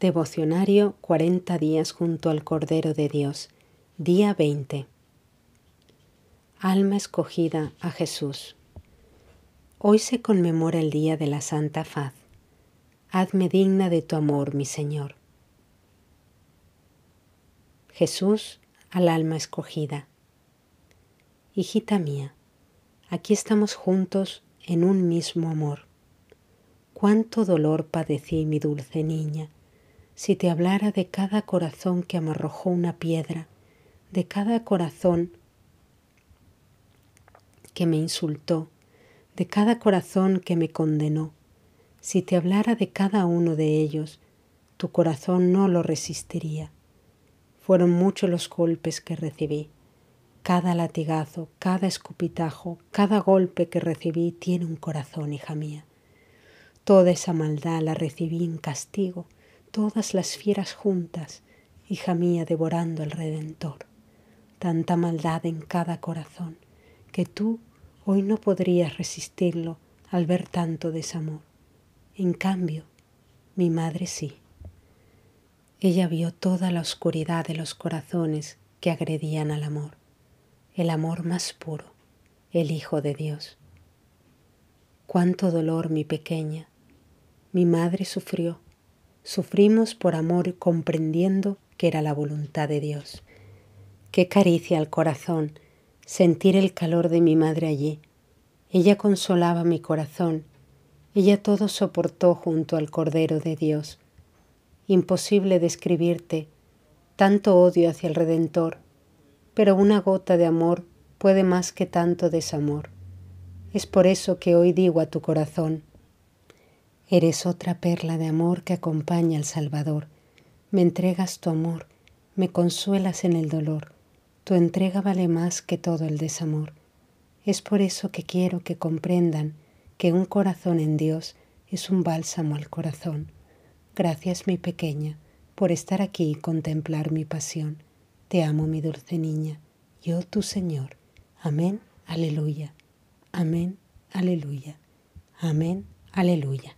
Devocionario 40 días junto al Cordero de Dios. Día 20. Alma escogida a Jesús. Hoy se conmemora el Día de la Santa Faz. Hazme digna de tu amor, mi Señor. Jesús al alma escogida. Hijita mía, aquí estamos juntos en un mismo amor. Cuánto dolor padecí, mi dulce niña si te hablara de cada corazón que me arrojó una piedra, de cada corazón que me insultó, de cada corazón que me condenó, si te hablara de cada uno de ellos, tu corazón no lo resistiría. Fueron muchos los golpes que recibí. Cada latigazo, cada escupitajo, cada golpe que recibí tiene un corazón, hija mía. Toda esa maldad la recibí en castigo todas las fieras juntas, hija mía, devorando al Redentor. Tanta maldad en cada corazón, que tú hoy no podrías resistirlo al ver tanto desamor. En cambio, mi madre sí. Ella vio toda la oscuridad de los corazones que agredían al amor, el amor más puro, el Hijo de Dios. Cuánto dolor, mi pequeña. Mi madre sufrió Sufrimos por amor comprendiendo que era la voluntad de Dios. Qué caricia al corazón sentir el calor de mi madre allí. Ella consolaba mi corazón. Ella todo soportó junto al Cordero de Dios. Imposible describirte tanto odio hacia el Redentor, pero una gota de amor puede más que tanto desamor. Es por eso que hoy digo a tu corazón, Eres otra perla de amor que acompaña al Salvador. Me entregas tu amor, me consuelas en el dolor. Tu entrega vale más que todo el desamor. Es por eso que quiero que comprendan que un corazón en Dios es un bálsamo al corazón. Gracias, mi pequeña, por estar aquí y contemplar mi pasión. Te amo, mi dulce niña, yo tu Señor. Amén, aleluya. Amén, aleluya. Amén, aleluya.